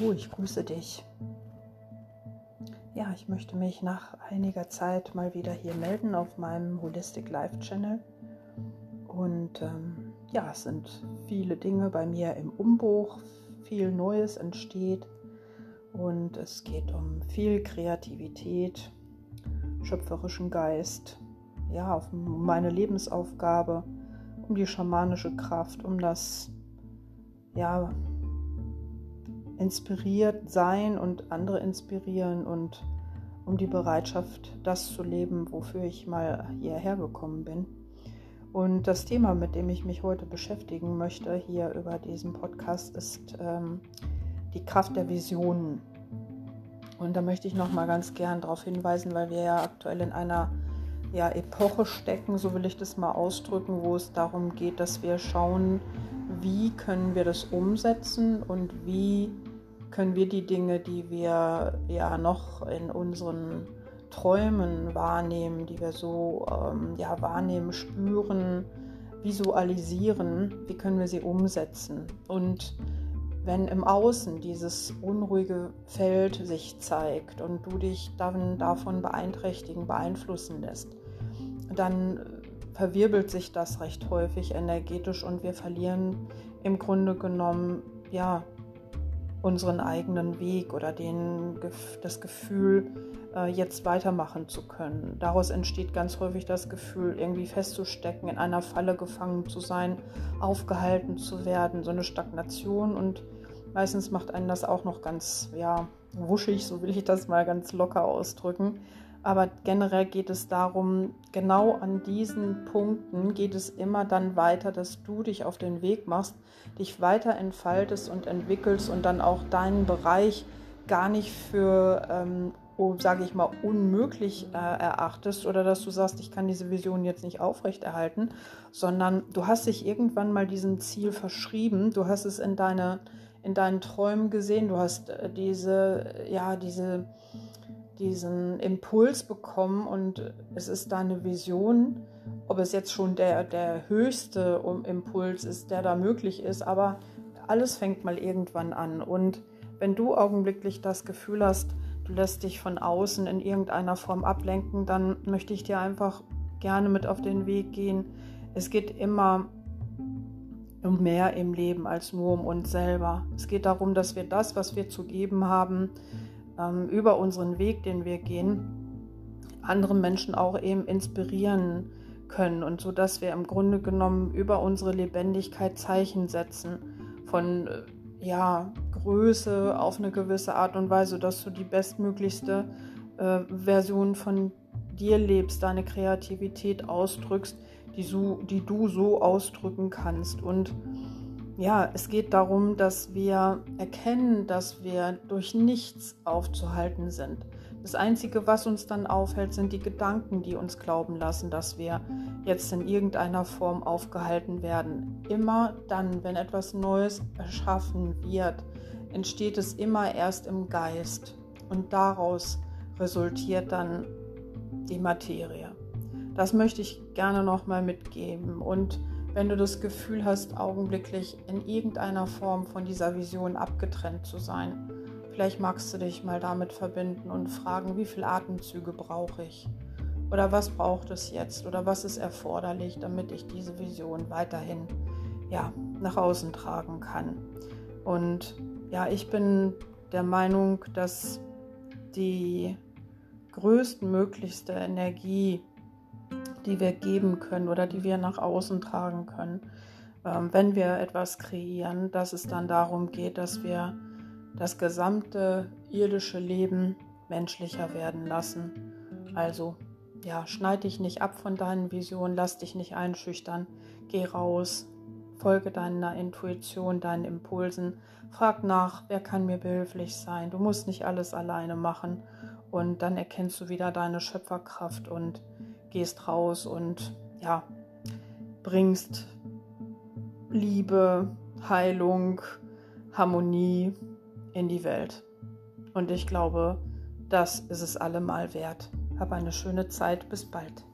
Hallo, ich grüße dich. Ja, ich möchte mich nach einiger Zeit mal wieder hier melden auf meinem Holistic Life Channel. Und ähm, ja, es sind viele Dinge bei mir im Umbruch, viel Neues entsteht und es geht um viel Kreativität, schöpferischen Geist, ja, um meine Lebensaufgabe, um die schamanische Kraft, um das ja, inspiriert sein und andere inspirieren und um die Bereitschaft, das zu leben, wofür ich mal hierher gekommen bin. Und das Thema, mit dem ich mich heute beschäftigen möchte, hier über diesen Podcast, ist ähm, die Kraft der Visionen. Und da möchte ich noch mal ganz gern darauf hinweisen, weil wir ja aktuell in einer ja, Epoche stecken, so will ich das mal ausdrücken, wo es darum geht, dass wir schauen, wie können wir das umsetzen und wie können wir die Dinge, die wir ja noch in unseren Träumen wahrnehmen, die wir so ähm, ja, wahrnehmen, spüren, visualisieren, wie können wir sie umsetzen. Und wenn im Außen dieses unruhige Feld sich zeigt und du dich dann davon beeinträchtigen, beeinflussen lässt, dann verwirbelt sich das recht häufig energetisch und wir verlieren im Grunde genommen ja unseren eigenen Weg oder den, das Gefühl, äh, jetzt weitermachen zu können. Daraus entsteht ganz häufig das Gefühl, irgendwie festzustecken, in einer Falle gefangen zu sein, aufgehalten zu werden, so eine Stagnation und meistens macht einen das auch noch ganz, ja, wuschig, so will ich das mal ganz locker ausdrücken. Aber generell geht es darum, genau an diesen Punkten geht es immer dann weiter, dass du dich auf den Weg machst, dich weiter entfaltest und entwickelst und dann auch deinen Bereich gar nicht für, ähm, oh, sage ich mal, unmöglich äh, erachtest oder dass du sagst, ich kann diese Vision jetzt nicht aufrechterhalten, sondern du hast dich irgendwann mal diesem Ziel verschrieben, du hast es in, deine, in deinen Träumen gesehen, du hast äh, diese, ja, diese diesen Impuls bekommen und es ist da eine Vision, ob es jetzt schon der, der höchste Impuls ist, der da möglich ist, aber alles fängt mal irgendwann an. Und wenn du augenblicklich das Gefühl hast, du lässt dich von außen in irgendeiner Form ablenken, dann möchte ich dir einfach gerne mit auf den Weg gehen. Es geht immer um mehr im Leben als nur um uns selber. Es geht darum, dass wir das, was wir zu geben haben, ähm, über unseren Weg, den wir gehen, andere Menschen auch eben inspirieren können und so dass wir im Grunde genommen über unsere Lebendigkeit Zeichen setzen von äh, ja Größe auf eine gewisse Art und Weise, dass du die bestmöglichste äh, Version von dir lebst, deine Kreativität ausdrückst, die, so, die du so ausdrücken kannst. Und ja, es geht darum, dass wir erkennen, dass wir durch nichts aufzuhalten sind. Das Einzige, was uns dann aufhält, sind die Gedanken, die uns glauben lassen, dass wir jetzt in irgendeiner Form aufgehalten werden. Immer dann, wenn etwas Neues erschaffen wird, entsteht es immer erst im Geist und daraus resultiert dann die Materie. Das möchte ich gerne nochmal mitgeben und wenn du das Gefühl hast, augenblicklich in irgendeiner Form von dieser Vision abgetrennt zu sein. Vielleicht magst du dich mal damit verbinden und fragen, wie viele Atemzüge brauche ich? Oder was braucht es jetzt? Oder was ist erforderlich, damit ich diese Vision weiterhin ja, nach außen tragen kann? Und ja, ich bin der Meinung, dass die größtmöglichste Energie, die wir geben können oder die wir nach außen tragen können, ähm, wenn wir etwas kreieren, dass es dann darum geht, dass wir das gesamte irdische Leben menschlicher werden lassen. Also, ja, schneid dich nicht ab von deinen Visionen, lass dich nicht einschüchtern, geh raus, folge deiner Intuition, deinen Impulsen, frag nach, wer kann mir behilflich sein. Du musst nicht alles alleine machen und dann erkennst du wieder deine Schöpferkraft und gehst raus und ja, bringst Liebe, Heilung, Harmonie in die Welt. Und ich glaube, das ist es allemal wert. Hab eine schöne Zeit. Bis bald.